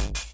you